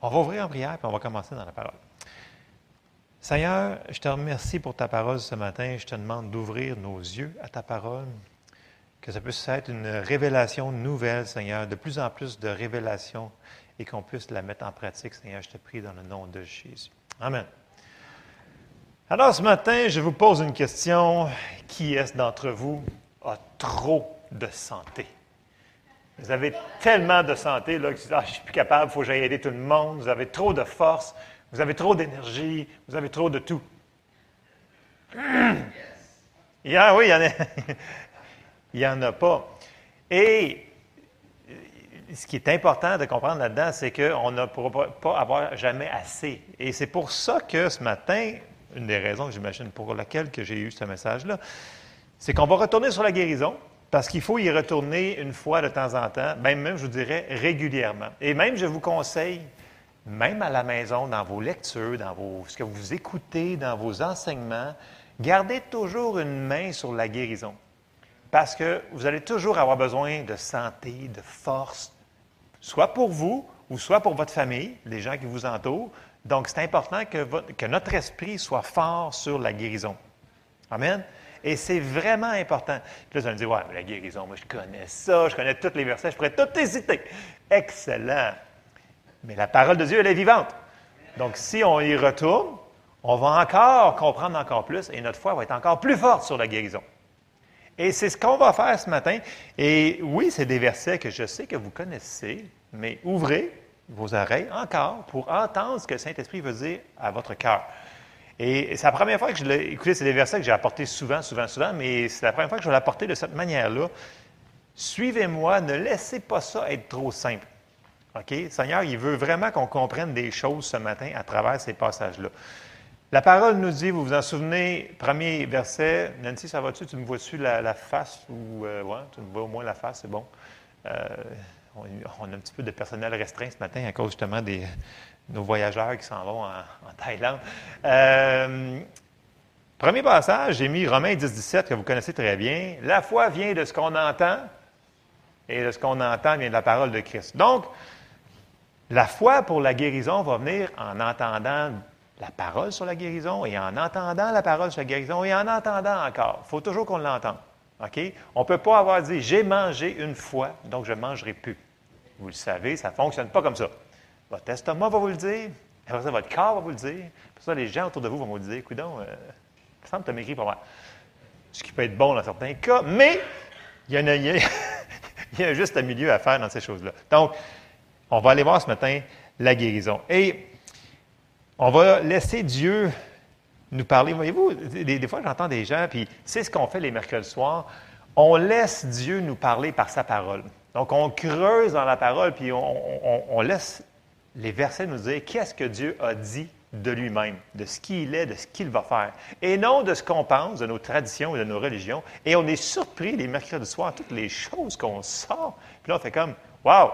On va ouvrir en prière, puis on va commencer dans la parole. Seigneur, je te remercie pour ta parole ce matin. Je te demande d'ouvrir nos yeux à ta parole, que ça puisse être une révélation nouvelle, Seigneur, de plus en plus de révélations et qu'on puisse la mettre en pratique, Seigneur. Je te prie dans le nom de Jésus. Amen. Alors ce matin, je vous pose une question. Qui est-ce d'entre vous a trop de santé? Vous avez tellement de santé là, que ah, je suis plus capable, il faut que j'aille aider tout le monde. Vous avez trop de force, vous avez trop d'énergie, vous avez trop de tout. A, oui, il y en a. il n'y en a pas. Et ce qui est important de comprendre là-dedans, c'est qu'on ne pourra pas avoir jamais assez. Et c'est pour ça que ce matin, une des raisons, j'imagine, pour laquelle j'ai eu ce message-là, c'est qu'on va retourner sur la guérison, parce qu'il faut y retourner une fois de temps en temps, même, je vous dirais, régulièrement. Et même, je vous conseille, même à la maison, dans vos lectures, dans vos, ce que vous écoutez, dans vos enseignements, gardez toujours une main sur la guérison. Parce que vous allez toujours avoir besoin de santé, de force, soit pour vous ou soit pour votre famille, les gens qui vous entourent. Donc, c'est important que notre esprit soit fort sur la guérison. Amen. Et c'est vraiment important. Puis là, vous allez me dire, ouais, mais la guérison, moi, je connais ça, je connais tous les versets, je pourrais tout hésiter. Excellent. Mais la parole de Dieu, elle est vivante. Donc, si on y retourne, on va encore comprendre encore plus et notre foi va être encore plus forte sur la guérison. Et c'est ce qu'on va faire ce matin. Et oui, c'est des versets que je sais que vous connaissez, mais ouvrez vos oreilles encore pour entendre ce que le Saint-Esprit veut dire à votre cœur. Et c'est la première fois que je l'ai. Écoutez, c'est des versets que j'ai apportés souvent, souvent, souvent, mais c'est la première fois que je vais l'apporter de cette manière-là. Suivez-moi, ne laissez pas ça être trop simple. OK? Seigneur, il veut vraiment qu'on comprenne des choses ce matin à travers ces passages-là. La parole nous dit, vous vous en souvenez, premier verset, Nancy, ça va-tu? Tu me vois-tu la, face? Ou, euh, ouais, tu me vois au moins la face, c'est bon. Euh, on, a un petit peu de personnel restreint ce matin à cause justement des nos voyageurs qui s'en vont en, Thaïlande. Euh, premier passage, j'ai mis Romains 10, 17, que vous connaissez très bien. La foi vient de ce qu'on entend, et de ce qu'on entend vient de la parole de Christ. Donc, la foi pour la guérison va venir en entendant la parole sur la guérison et en entendant la parole sur la guérison et en entendant encore. Il faut toujours qu'on l'entende. On ne peut pas avoir dit j'ai mangé une fois, donc je ne mangerai plus. Vous le savez, ça ne fonctionne pas comme ça. Votre estomac va vous le dire, après ça, votre corps va vous le dire, ça, les gens autour de vous vont vous dire écoute donc, euh, il semble tu as maigri pour moi. Ce qui peut être bon dans certains cas, mais il y, a, il y a juste un milieu à faire dans ces choses-là. Donc, on va aller voir ce matin la guérison. Et on va laisser Dieu nous parler. Voyez-vous, des, fois, j'entends des gens, puis c'est ce qu'on fait les mercredis soirs. On laisse Dieu nous parler par sa parole. Donc, on creuse dans la parole, puis on, laisse les versets nous dire qu'est-ce que Dieu a dit de lui-même, de ce qu'il est, de ce qu'il va faire, et non de ce qu'on pense, de nos traditions et de nos religions. Et on est surpris les mercredis soirs, toutes les choses qu'on sort. Puis là, on fait comme, wow,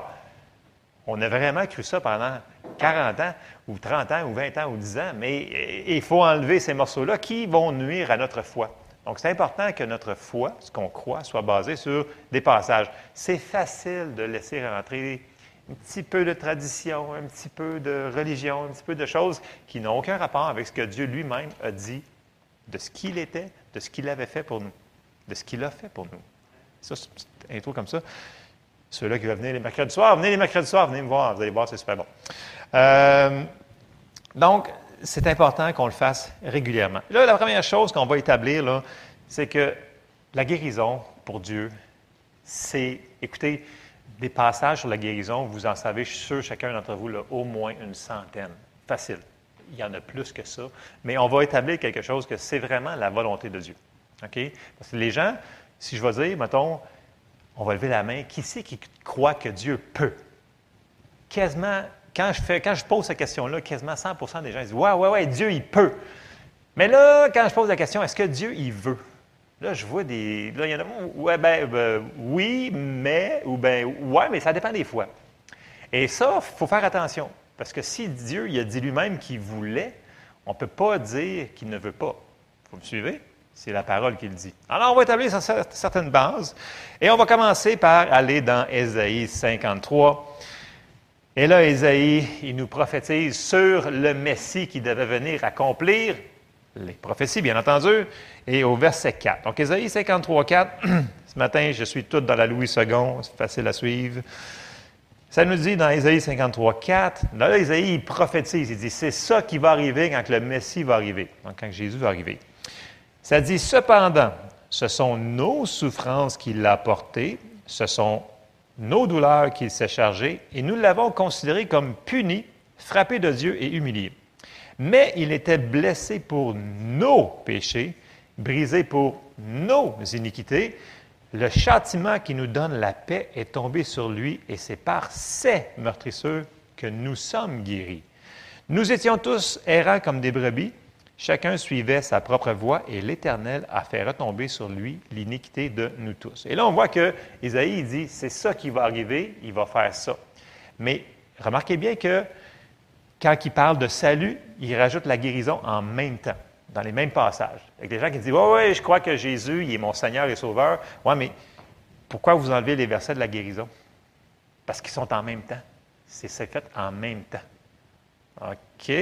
on a vraiment cru ça pendant 40 ans, ou 30 ans, ou 20 ans, ou 10 ans, mais il faut enlever ces morceaux-là qui vont nuire à notre foi. Donc, c'est important que notre foi, ce qu'on croit, soit basé sur des passages. C'est facile de laisser rentrer un petit peu de tradition, un petit peu de religion, un petit peu de choses qui n'ont aucun rapport avec ce que Dieu lui-même a dit de ce qu'il était, de ce qu'il avait fait pour nous, de ce qu'il a fait pour nous. Ça, c'est une intro comme ça. Ceux-là qui veulent venir les mercredis soirs, venez les mercredis soirs, venez me voir, vous allez voir, c'est super bon. Euh, donc, c'est important qu'on le fasse régulièrement. Là, la première chose qu'on va établir, c'est que la guérison, pour Dieu, c'est, écoutez, des passages sur la guérison, vous en savez, je suis sûr, chacun d'entre vous, au moins une centaine. Facile. Il y en a plus que ça. Mais on va établir quelque chose que c'est vraiment la volonté de Dieu. OK? Parce que les gens, si je vais dire, mettons, on va lever la main. Qui c'est qui croit que Dieu peut? Quasiment, quand je, fais, quand je pose cette question-là, quasiment 100% des gens disent Ouais, ouais, ouais, Dieu, il peut. Mais là, quand je pose la question, est-ce que Dieu, il veut? Là, je vois des. Là, il y en a. Ouais, ben, ben, oui, mais. Ou ben, ouais, mais ça dépend des fois. Et ça, il faut faire attention. Parce que si Dieu, il a dit lui-même qu'il voulait, on ne peut pas dire qu'il ne veut pas. Vous me suivez? C'est la parole qu'il dit. Alors, on va établir certaines bases et on va commencer par aller dans Ésaïe 53. Et là, Ésaïe, il nous prophétise sur le Messie qui devait venir accomplir les prophéties, bien entendu, et au verset 4. Donc, Ésaïe 53, 4, ce matin, je suis tout dans la Louis II, c'est facile à suivre. Ça nous dit dans Ésaïe 53, 4, là, Ésaïe, il prophétise, il dit, c'est ça qui va arriver quand le Messie va arriver, donc quand Jésus va arriver. Ça dit, cependant, ce sont nos souffrances qu'il a portées, ce sont nos douleurs qu'il s'est chargé, et nous l'avons considéré comme puni, frappé de Dieu et humilié. Mais il était blessé pour nos péchés, brisé pour nos iniquités. Le châtiment qui nous donne la paix est tombé sur lui, et c'est par ses meurtrisseurs que nous sommes guéris. Nous étions tous errants comme des brebis, Chacun suivait sa propre voie et l'Éternel a fait retomber sur lui l'iniquité de nous tous. Et là, on voit que Isaïe dit, c'est ça qui va arriver, il va faire ça. Mais remarquez bien que quand il parle de salut, il rajoute la guérison en même temps, dans les mêmes passages. Il y a des gens qui disent, oui, oui, je crois que Jésus, il est mon Seigneur et Sauveur. Oui, mais pourquoi vous enlevez les versets de la guérison? Parce qu'ils sont en même temps. C'est fait en même temps. OK?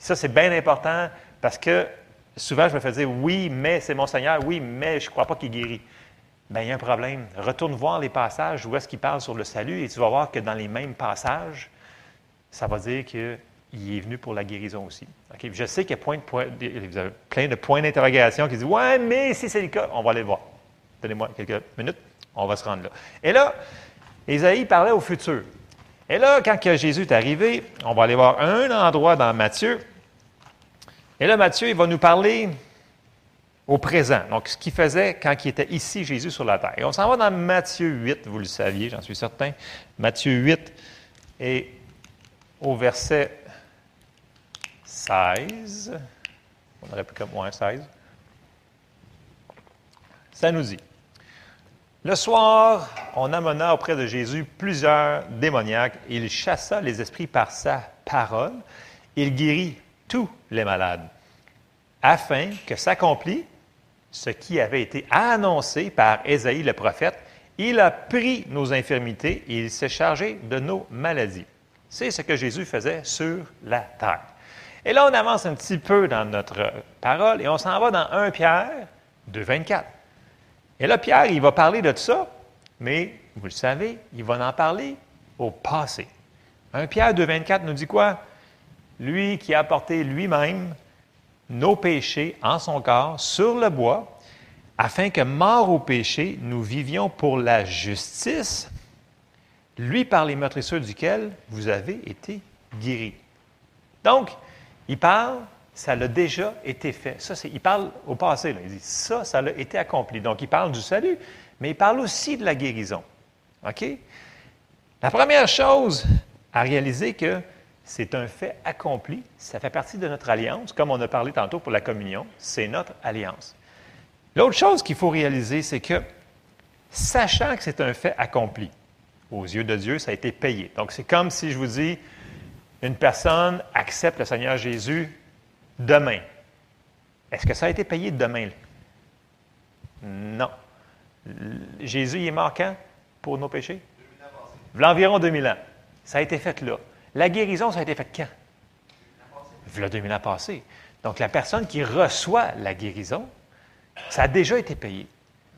Ça, c'est bien important parce que souvent, je me fais dire oui, mais c'est mon Seigneur, oui, mais je ne crois pas qu'il guérit. Bien, il y a un problème. Retourne voir les passages où est-ce qu'il parle sur le salut et tu vas voir que dans les mêmes passages, ça va dire qu'il est venu pour la guérison aussi. Je sais qu'il y a point de plein de points d'interrogation qui disent Ouais, mais si c'est le cas, on va aller voir. Donnez-moi quelques minutes, on va se rendre là. Et là, Isaïe parlait au futur. Et là, quand Jésus est arrivé, on va aller voir un endroit dans Matthieu et là, Matthieu, il va nous parler au présent. Donc, ce qu'il faisait quand il était ici, Jésus, sur la terre. Et on s'en va dans Matthieu 8, vous le saviez, j'en suis certain. Matthieu 8 et au verset 16. On aurait pu comme moins 16. Ça nous dit. Le soir, on amena auprès de Jésus plusieurs démoniaques. Il chassa les esprits par sa parole. Il guérit tous les malades, afin que s'accomplisse ce qui avait été annoncé par Ésaïe le prophète. Il a pris nos infirmités et il s'est chargé de nos maladies. C'est ce que Jésus faisait sur la terre. Et là, on avance un petit peu dans notre parole et on s'en va dans 1 Pierre 2, 24. Et là, Pierre, il va parler de ça, mais vous le savez, il va en parler au passé. 1 Pierre 2, 24 nous dit quoi? lui qui a porté lui-même nos péchés en son corps sur le bois, afin que, mort au péché, nous vivions pour la justice, lui par les meurtrisseurs duquel vous avez été guéris. Donc, il parle, ça l'a déjà été fait. Ça, il parle au passé. Il dit, ça, ça a été accompli. Donc, il parle du salut, mais il parle aussi de la guérison. OK? La première chose à réaliser que c'est un fait accompli. Ça fait partie de notre alliance, comme on a parlé tantôt pour la communion. C'est notre alliance. L'autre chose qu'il faut réaliser, c'est que, sachant que c'est un fait accompli, aux yeux de Dieu, ça a été payé. Donc, c'est comme si je vous dis, une personne accepte le Seigneur Jésus demain. Est-ce que ça a été payé demain? Non. Jésus est mort quand? Pour nos péchés? L'environ 2000 ans. Ça a été fait là. La guérison, ça a été fait quand? Le 2000 ans passé. Donc, la personne qui reçoit la guérison, ça a déjà été payé.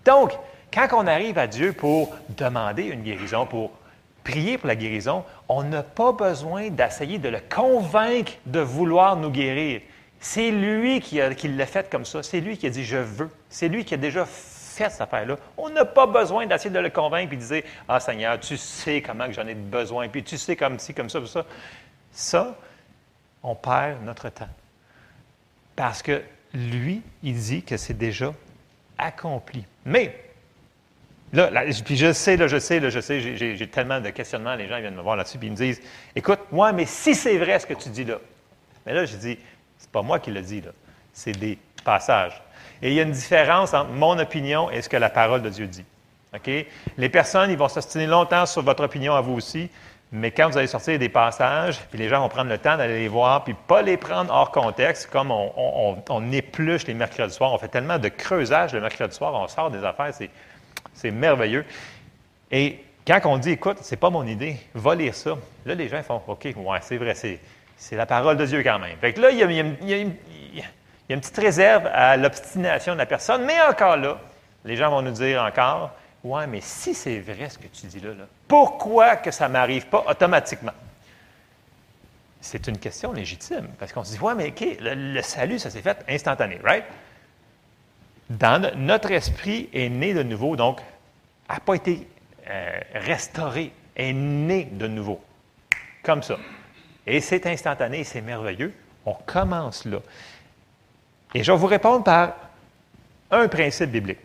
Donc, quand on arrive à Dieu pour demander une guérison, pour prier pour la guérison, on n'a pas besoin d'essayer de le convaincre de vouloir nous guérir. C'est lui qui, l'a fait comme ça. C'est lui qui a dit je veux. C'est lui qui a déjà fait cette affaire-là. On n'a pas besoin d'essayer de le convaincre et de dire Ah Seigneur, tu sais comment j'en ai besoin, puis tu sais comme ci, comme ça, comme ça. Ça, on perd notre temps. Parce que lui, il dit que c'est déjà accompli. Mais, là, puis je sais, là, je sais, je sais, j'ai tellement de questionnements, les gens viennent me voir là-dessus, puis ils me disent Écoute, moi, mais si c'est vrai ce que tu dis là. Mais là, je dis C'est pas moi qui le dis, là. C'est des passages. Et il y a une différence entre mon opinion et ce que la parole de Dieu dit. OK? Les personnes, ils vont s'ostiner longtemps sur votre opinion à vous aussi, mais quand vous allez sortir des passages, puis les gens vont prendre le temps d'aller les voir, puis pas les prendre hors contexte, comme on, on, épluche les mercredis soirs. On fait tellement de creusage le mercredi soir, on sort des affaires, c'est merveilleux. Et quand on dit, écoute, c'est pas mon idée, va lire ça, là, les gens font, OK, ouais, c'est vrai, c'est, la parole de Dieu quand même. Fait que là, il y a, une petite réserve à l'obstination de la personne, mais encore là, les gens vont nous dire encore, ouais, mais si c'est vrai ce que tu dis là, là pourquoi que ça ne m'arrive pas automatiquement? C'est une question légitime, parce qu'on se dit, ouais, mais OK, le, salut, ça s'est fait instantané, right? Dans notre esprit est né de nouveau, donc n'a pas été euh, restauré, est né de nouveau. Comme ça. Et c'est instantané, c'est merveilleux. On commence là. Et je vais vous répondre par un principe biblique.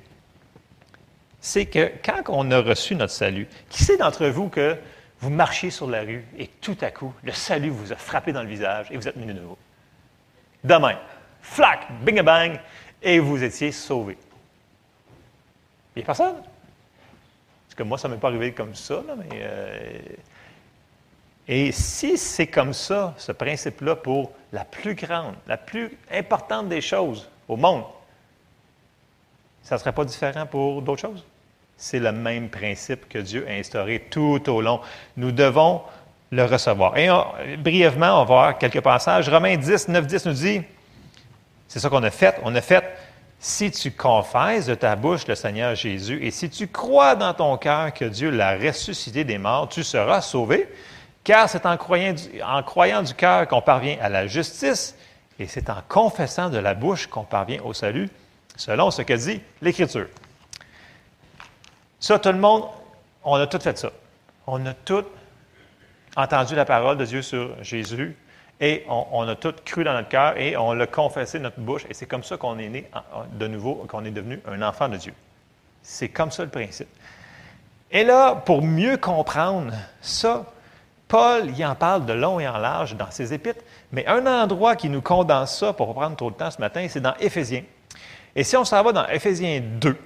C'est que quand on a reçu notre salut, qui sait d'entre vous que vous marchiez sur la rue et tout à coup, le salut vous a frappé dans le visage et vous êtes né de nouveau? Demain, flac, bing bang, et vous étiez sauvé. Il n'y a personne? Que moi, ça ne m'est pas arrivé comme ça, mais. Euh, et si c'est comme ça, ce principe-là, pour la plus grande, la plus importante des choses au monde, ça ne serait pas différent pour d'autres choses? C'est le même principe que Dieu a instauré tout au long. Nous devons le recevoir. Et brièvement, on va voir quelques passages. Romains 10, 9, 10 nous dit, c'est ça qu'on a fait. On a fait si tu confesses de ta bouche le Seigneur Jésus et si tu crois dans ton cœur que Dieu l'a ressuscité des morts, tu seras sauvé, car c'est en croyant du, en cœur qu'on parvient à la justice et c'est en confessant de la bouche qu'on parvient au salut, selon ce que dit l'Écriture. Ça, tout le monde, on a tout fait ça. On a tout entendu la parole de Dieu sur Jésus, et on, a tout cru dans notre cœur et on l'a confessé de notre bouche. Et c'est comme ça qu'on est né de nouveau, qu'on est devenu un enfant de Dieu. C'est comme ça le principe. Et là, pour mieux comprendre ça, Paul y en parle de long et en large dans ses épîtres, mais un endroit qui nous condense ça, pour ne pas prendre trop de temps ce matin, c'est dans Éphésiens. Et si on s'en va dans Éphésiens 2,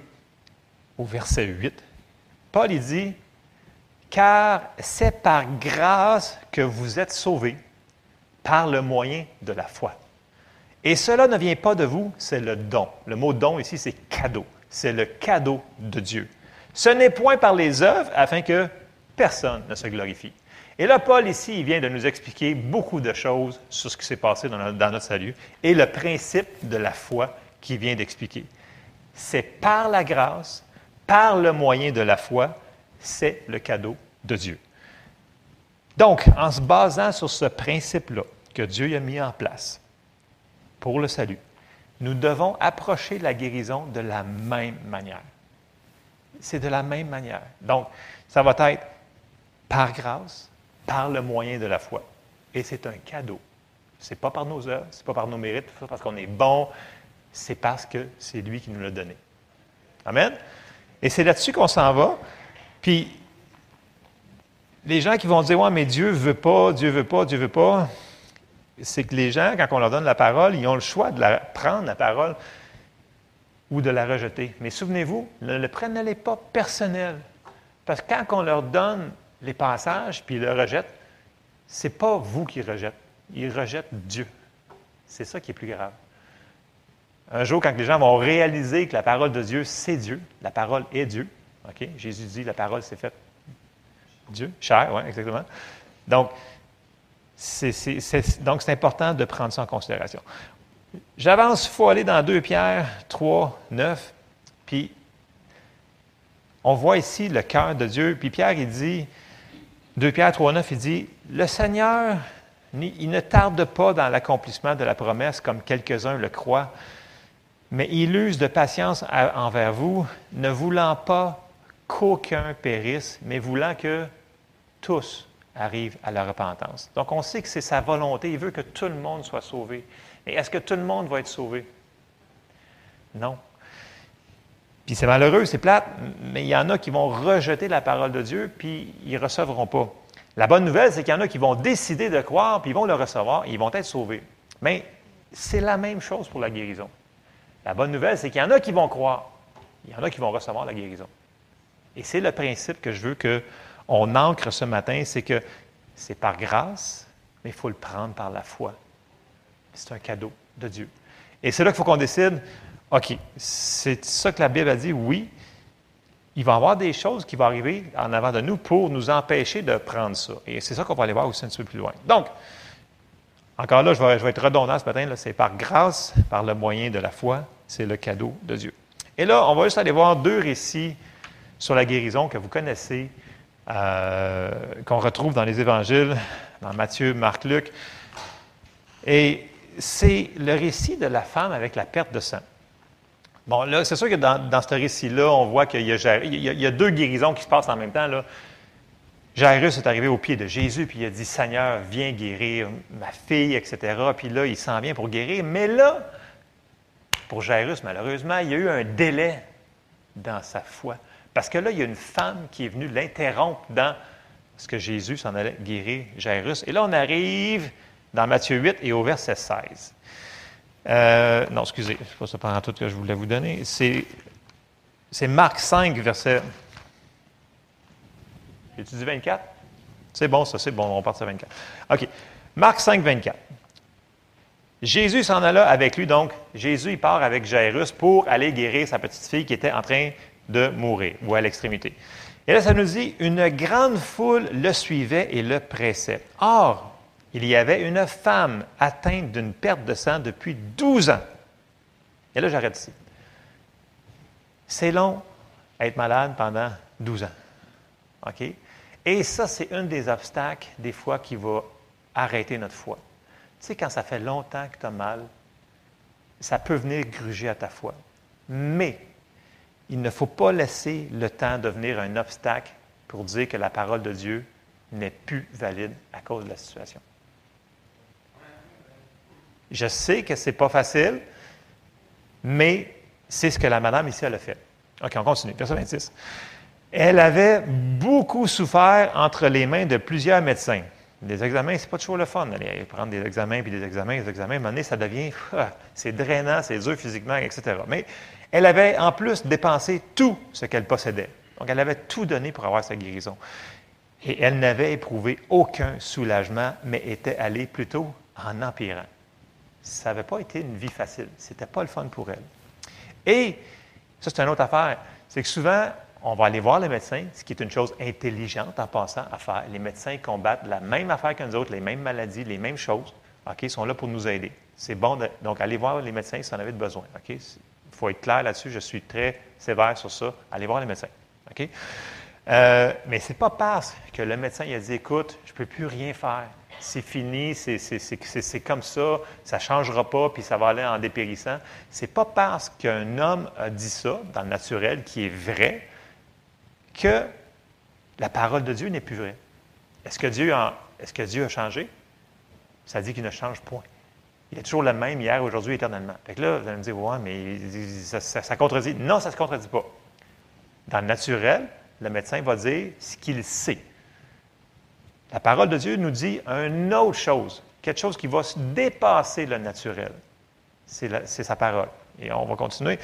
au verset 8, Paul dit, Car c'est par grâce que vous êtes sauvés par le moyen de la foi. Et cela ne vient pas de vous, c'est le don. Le mot don ici, c'est cadeau. C'est le cadeau de Dieu. Ce n'est point par les œuvres afin que personne ne se glorifie. Et là, Paul, ici, il vient de nous expliquer beaucoup de choses sur ce qui s'est passé dans notre, dans notre salut et le principe de la foi qu'il vient d'expliquer. C'est par la grâce, par le moyen de la foi, c'est le cadeau de Dieu. Donc, en se basant sur ce principe-là que Dieu a mis en place pour le salut, nous devons approcher la guérison de la même manière. C'est de la même manière. Donc, ça va être par grâce, par le moyen de la foi. Et c'est un cadeau. Ce n'est pas par nos œuvres, ce n'est pas par nos mérites, pas parce qu'on est bon, c'est parce que c'est lui qui nous l'a donné. Amen? Et c'est là-dessus qu'on s'en va. Puis, les gens qui vont dire Ouais, mais Dieu veut pas, Dieu veut pas, Dieu veut pas, c'est que les gens, quand on leur donne la parole, ils ont le choix de la prendre, la parole, ou de la rejeter. Mais souvenez-vous, ne le prenez pas personnel. Parce que quand on leur donne les passages, puis ils le rejettent, ce n'est pas vous qui rejettent. Ils rejettent Dieu. C'est ça qui est plus grave. Un jour, quand les gens vont réaliser que la parole de Dieu, c'est Dieu, la parole est Dieu? Jésus dit, la parole s'est faite Dieu, cher, oui, exactement. Donc, c'est, donc, c'est important de prendre ça en considération. J'avance, il faut aller dans 2 Pierre 3, 9, puis on voit ici le cœur de Dieu. Puis Pierre, il dit, 2 Pierre 3, 9, il dit, le Seigneur, il ne tarde pas dans l'accomplissement de la promesse comme quelques-uns le croient, mais il use de patience envers vous, ne voulant pas qu'aucun périsse, mais voulant que tous arrivent à la repentance. Donc, on sait que c'est sa volonté. Il veut que tout le monde soit sauvé. Mais est-ce que tout le monde va être sauvé? Non. Puis c'est malheureux, c'est plate, mais il y en a qui vont rejeter la parole de Dieu, puis ils ne recevront pas. La bonne nouvelle, c'est qu'il y en a qui vont décider de croire, puis ils vont le recevoir, ils vont être sauvés. Mais c'est la même chose pour la guérison. La bonne nouvelle, c'est qu'il y en a qui vont croire, il y en a qui vont recevoir la guérison. Et c'est le principe que je veux que on ancre ce matin, c'est que c'est par grâce, mais il faut le prendre par la foi. C'est un cadeau de Dieu. Et c'est là qu'il faut qu'on décide, OK, c'est ça que la Bible a dit, oui, il va y avoir des choses qui vont arriver en avant de nous pour nous empêcher de prendre ça. Et c'est ça qu'on va aller voir aussi un petit peu plus loin. Donc, encore là, je vais, être redondant ce matin, c'est par grâce, par le moyen de la foi, c'est le cadeau de Dieu. Et là, on va juste aller voir deux récits sur la guérison que vous connaissez, euh, qu'on retrouve dans les évangiles, dans Matthieu, Marc, Luc. Et c'est le récit de la femme avec la perte de sang. Bon, là, c'est sûr que dans, ce récit-là, on voit qu'il y, a, deux guérisons qui se passent en même temps. Là. Jairus est arrivé au pied de Jésus, puis il a dit Seigneur, viens guérir ma fille, etc. Puis là, il s'en vient pour guérir. Mais là, pour Jairus, malheureusement, il y a eu un délai dans sa foi. Parce que là, il y a une femme qui est venue l'interrompre dans ce que Jésus s'en allait guérir Jairus. Et là, on arrive dans Matthieu 8 et au verset 16. Euh, non, excusez, ce n'est pas ça pendant tout que je voulais vous donner. C'est, c'est Marc 5, verset. J'ai-tu dit 24? C'est bon, ça, c'est bon, on part à 24. OK. Marc 5, 24. Jésus s'en alla avec lui, donc Jésus, il part avec Jairus pour aller guérir sa petite fille qui était en train de mourir ou à l'extrémité. Et là, ça nous dit, une grande foule le suivait et le pressait. Or, il y avait une femme atteinte d'une perte de sang depuis 12 ans. Et là, j'arrête ici. C'est long être malade pendant 12 ans. OK? Et ça, c'est un des obstacles, des fois, qui va arrêter notre foi. Tu sais, quand ça fait longtemps que tu as mal, ça peut venir gruger à ta foi. Mais il ne faut pas laisser le temps devenir un obstacle pour dire que la parole de Dieu n'est plus valide à cause de la situation. Je sais que ce n'est pas facile, mais c'est ce que la madame ici, a fait. OK, on continue. Verset 26. Elle avait beaucoup souffert entre les mains de plusieurs médecins. Les examens, c'est pas toujours le fun d'aller prendre des examens, puis des examens, des examens. À un moment donné, ça devient, c'est drainant, c'est dur physiquement, etc. Mais elle avait en plus dépensé tout ce qu'elle possédait. Donc, elle avait tout donné pour avoir sa guérison. Et elle n'avait éprouvé aucun soulagement, mais était allée plutôt en empirant ça n'avait pas été une vie facile. Ce n'était pas le fun pour elle. Et ça, c'est une autre affaire. C'est que souvent, on va aller voir les médecins, ce qui est une chose intelligente en passant à faire. Les médecins combattent la même affaire que nous autres, les mêmes maladies, les mêmes choses. Ils sont là pour nous aider. C'est bon. donc, allez voir les médecins si vous en avez besoin. OK? Il faut être clair là-dessus. Je suis très sévère sur ça. Allez voir les médecins. Euh, mais ce n'est pas parce que le médecin a dit écoute, je ne peux plus rien faire c'est fini, c'est comme ça, ça ne changera pas, puis ça va aller en dépérissant. C'est pas parce qu'un homme a dit ça, dans le naturel, qui est vrai, que la parole de Dieu n'est plus vraie. Est-ce que, Dieu a, changé? Ça dit qu'il ne change point. Il est toujours le même hier, aujourd'hui, éternellement. Fait que là, vous allez me dire, ouais, mais ça, ça contredit. Non, ça ne se contredit pas. Dans le naturel, le médecin va dire ce qu'il sait. La parole de Dieu nous dit une autre chose, quelque chose qui va dépasser le naturel. C'est sa parole. Et on va continuer.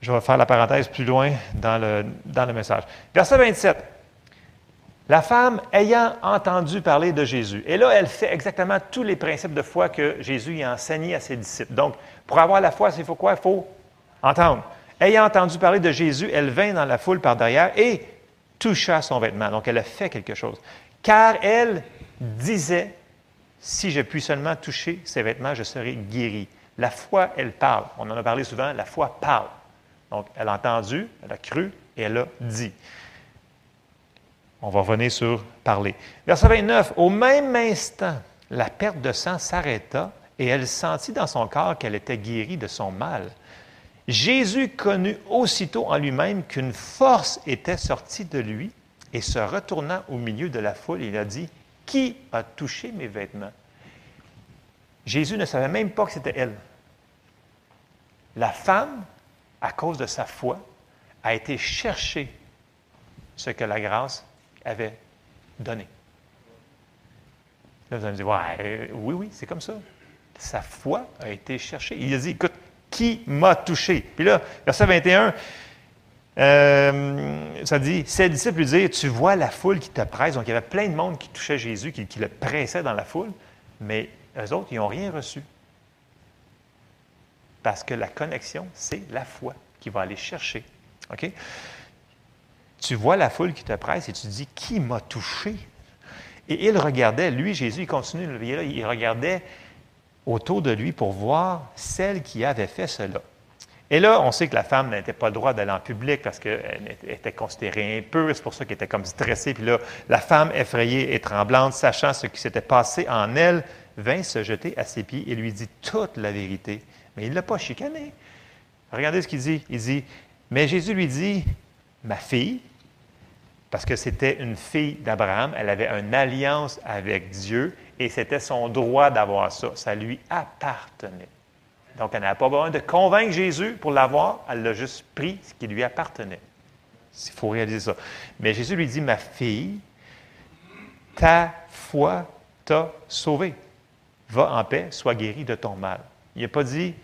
Je vais faire la parenthèse plus loin dans le, dans le message. Verset 27. La femme ayant entendu parler de Jésus. Et là, elle fait exactement tous les principes de foi que Jésus a enseigné à ses disciples. Donc, pour avoir la foi, il faut quoi? Il faut entendre. Ayant entendu parler de Jésus, elle vint dans la foule par derrière et toucha son vêtement. Donc, elle a fait quelque chose. Car elle disait, si je puis seulement toucher ses vêtements, je serai guéri. La foi, elle parle. On en a parlé souvent, la foi parle. Donc, elle a entendu, elle a cru et elle a dit. On va revenir sur parler. Verset 29. Au même instant, la perte de sang s'arrêta et elle sentit dans son corps qu'elle était guérie de son mal. Jésus connut aussitôt en lui-même qu'une force était sortie de lui et se retournant au milieu de la foule, il a dit, Qui a touché mes vêtements? Jésus ne savait même pas que c'était elle. La femme, à cause de sa foi, a été chercher ce que la grâce avait donné. Là, vous allez me dire, ouais, oui, oui, c'est comme ça. Sa foi a été cherchée. Il a dit, écoute, qui m'a touché? Puis là, verset 21, euh, ça dit, ses disciples lui disent, tu vois la foule qui te presse. Donc, il y avait plein de monde qui touchait Jésus, qui, le pressait dans la foule, mais eux autres, ils n'ont rien reçu. Parce que la connexion, c'est la foi qui va aller chercher OK? Tu vois la foule qui te presse et tu dis, qui m'a touché? Et il regardait, lui, Jésus, il continue, il regardait autour de lui pour voir celle qui avait fait cela. Et là, on sait que la femme n'était pas le droit d'aller en public parce qu'elle était considérée impure. C'est pour ça qu'elle était comme stressée. Puis là, la femme, effrayée et tremblante, sachant ce qui s'était passé en elle, vint se jeter à ses pieds et lui dit toute la vérité. Mais il ne l'a pas chicané. Regardez ce qu'il dit. Il dit, mais Jésus lui dit, ma fille, parce que c'était une fille d'Abraham, elle avait une alliance avec Dieu et c'était son droit d'avoir ça. Ça lui appartenait. Donc, elle n'avait pas besoin de convaincre Jésus pour l'avoir, elle l'a juste pris ce qui lui appartenait. Il faut réaliser ça. Mais Jésus lui dit, ma fille, ta foi t'a sauvée. Va en paix, sois guérie de ton mal. Il n'a pas dit,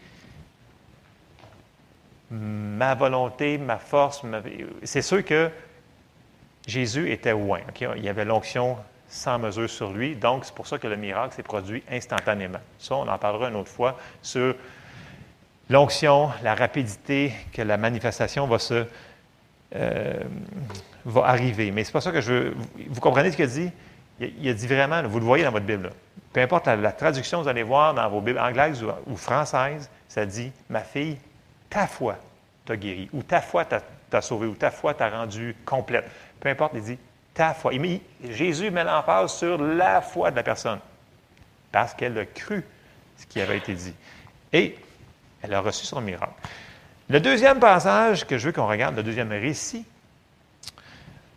ma volonté, ma force. C'est sûr que Jésus était loin. Il y avait l'onction sans mesure sur lui. Donc, c'est pour ça que le miracle s'est produit instantanément. Ça, on en parlera une autre fois sur l'onction, la rapidité que la manifestation va se euh, va arriver. Mais c'est pas ça que je veux. Vous comprenez ce qu'il a dit? Il, a dit vraiment, vous le voyez dans votre Bible. Peu importe la, traduction, vous allez voir dans vos Bibles anglaises ou, françaises, ça dit Ma fille, ta foi t'a guéri, ou ta foi t'a sauvé, ou ta foi t'a rendu complète. Peu importe, il dit ta foi. Jésus met l'emphase sur la foi de la personne, parce qu'elle a cru ce qui avait été dit. Et elle a reçu son miracle. Le deuxième passage que je veux qu'on regarde, le deuxième récit,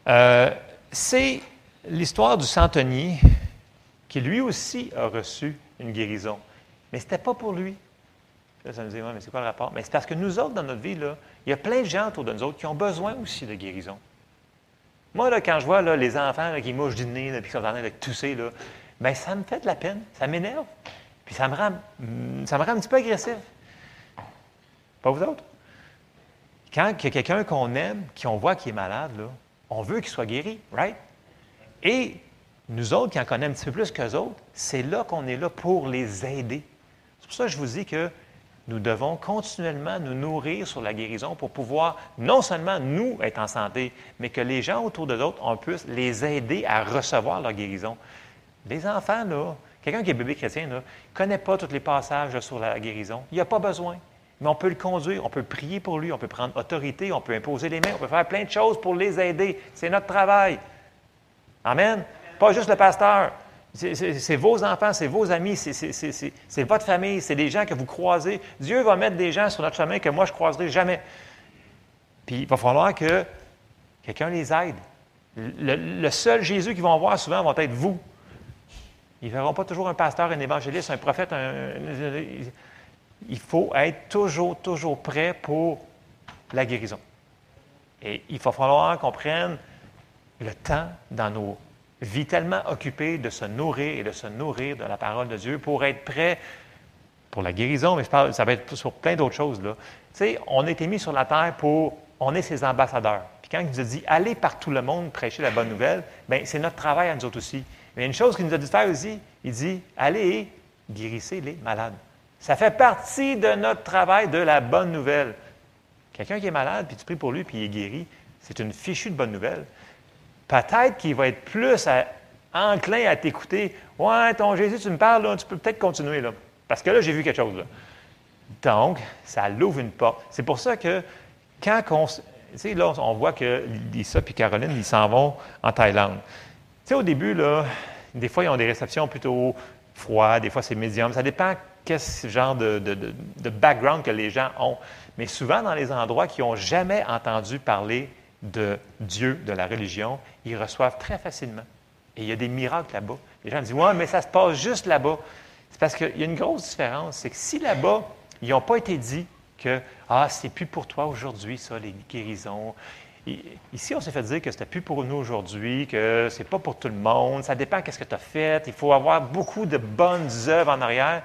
euh, c'est l'histoire du centenier qui lui aussi a reçu une guérison. Mais ce n'était pas pour lui. Là, ça nous dit, mais c'est quoi le rapport? Mais c'est parce que nous autres, dans notre vie, là, il y a plein de gens autour de nous autres qui ont besoin aussi de guérison. Moi, là, quand je vois les enfants qui mouchent du nez, et qui sont en train de tousser, là, bien, ça me fait de la peine, ça m'énerve. Puis ça me, rend, ça me un petit peu agressif. Pas vous autres? Quand il y a quelqu'un qu'on aime, qu'on voit qui est malade, là, on veut qu'il soit guéri, right? Et nous autres, qui en connaissons un petit peu plus qu'eux autres, c'est là qu'on est là pour les aider. C'est pour ça que je vous dis que nous devons continuellement nous nourrir sur la guérison pour pouvoir non seulement nous être en santé, mais que les gens autour de d'autres, on puisse les aider à recevoir leur guérison. Les enfants, là, quelqu'un qui est bébé chrétien, ne connaît pas tous les passages sur la guérison. Il n'y a pas besoin. Mais on peut le conduire, on peut prier pour lui, on peut prendre autorité, on peut imposer les mains, on peut faire plein de choses pour les aider. C'est notre travail. Amen. Pas juste le pasteur. C'est vos enfants, c'est vos amis, c'est votre famille, c'est des gens que vous croisez. Dieu va mettre des gens sur notre chemin que moi, je ne croiserai jamais. Puis il va falloir que quelqu'un les aide. Le, seul Jésus qu'ils vont voir souvent va être vous. Ils ne verront pas toujours un pasteur, un évangéliste, un prophète. il faut être toujours, toujours prêt pour la guérison. Et il va falloir qu'on prenne le temps dans nos vie tellement occupée de se nourrir et de se nourrir de la parole de Dieu pour être prêt pour la guérison, mais ça va être sur plein d'autres choses. Là. On a été mis sur la terre pour, on est ses ambassadeurs. Puis quand il nous a dit, allez par tout le monde prêcher la bonne nouvelle, bien, c'est notre travail à nous autres aussi. Mais une chose qu'il nous a dit de faire aussi, il dit, allez et guérissez les malades. Ça fait partie de notre travail de la bonne nouvelle. Quelqu'un qui est malade, puis tu pries pour lui, puis il est guéri, c'est une fichue de bonne nouvelle peut-être qu'il va être plus enclin à t'écouter. Ouais, ton Jésus, tu me parles, tu peux peut-être continuer là. Parce que là, j'ai vu quelque chose. Donc, ça l'ouvre une porte. C'est pour ça que quand on. Là, on voit que Lisa et Caroline, ils s'en vont en Thaïlande. Tu sais, au début, là, des fois, ils ont des réceptions plutôt froides, des fois, c'est médium. Ça dépend quel genre de, de, background que les gens ont. Mais souvent, dans les endroits qui n'ont jamais entendu parler de Dieu, de la religion, ils reçoivent très facilement. Et il y a des miracles là-bas. Les gens disent Ouais, mais ça se passe juste là-bas. C'est parce qu'il y a une grosse différence. C'est que si là-bas, ils n'ont pas été dit que Ah, c'est plus pour toi aujourd'hui, ça, les guérisons. Ici, on s'est fait dire que c'était plus pour nous aujourd'hui, que c'est pas pour tout le monde, ça dépend qu'est-ce que tu as fait, il faut avoir beaucoup de bonnes œuvres en arrière.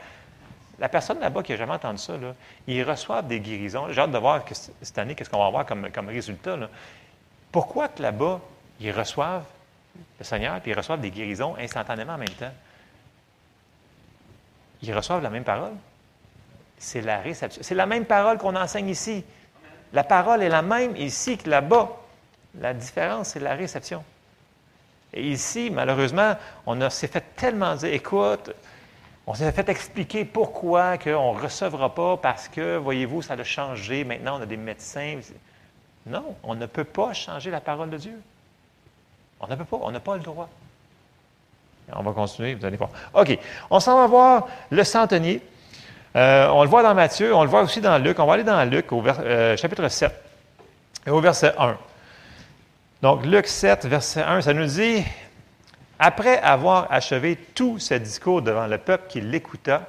La personne là-bas qui n'a jamais entendu ça, là, ils reçoivent des guérisons. J'ai hâte de voir cette année qu'est-ce qu'on va avoir comme, comme résultat. Là. Pourquoi que là-bas, ils reçoivent le Seigneur, puis ils reçoivent des guérisons instantanément en même temps? Ils reçoivent la même parole. C'est la réception. C'est la même parole qu'on enseigne ici. La parole est la même ici que là-bas. La différence, c'est la réception. Et ici, malheureusement, on s'est fait tellement dire, écoute, on s'est fait expliquer pourquoi on ne recevra pas parce que, voyez-vous, ça a changé. Maintenant, on a des médecins. Non, on ne peut pas changer la parole de Dieu. On ne peut pas, on n'a pas le droit. On va continuer, vous allez voir. OK, on s'en va voir le centenier. Euh, on le voit dans Matthieu, on le voit aussi dans Luc. On va aller dans Luc, au euh, chapitre 7, et au verset 1. Donc, Luc 7, verset 1, ça nous dit Après avoir achevé tout ce discours devant le peuple qui l'écouta,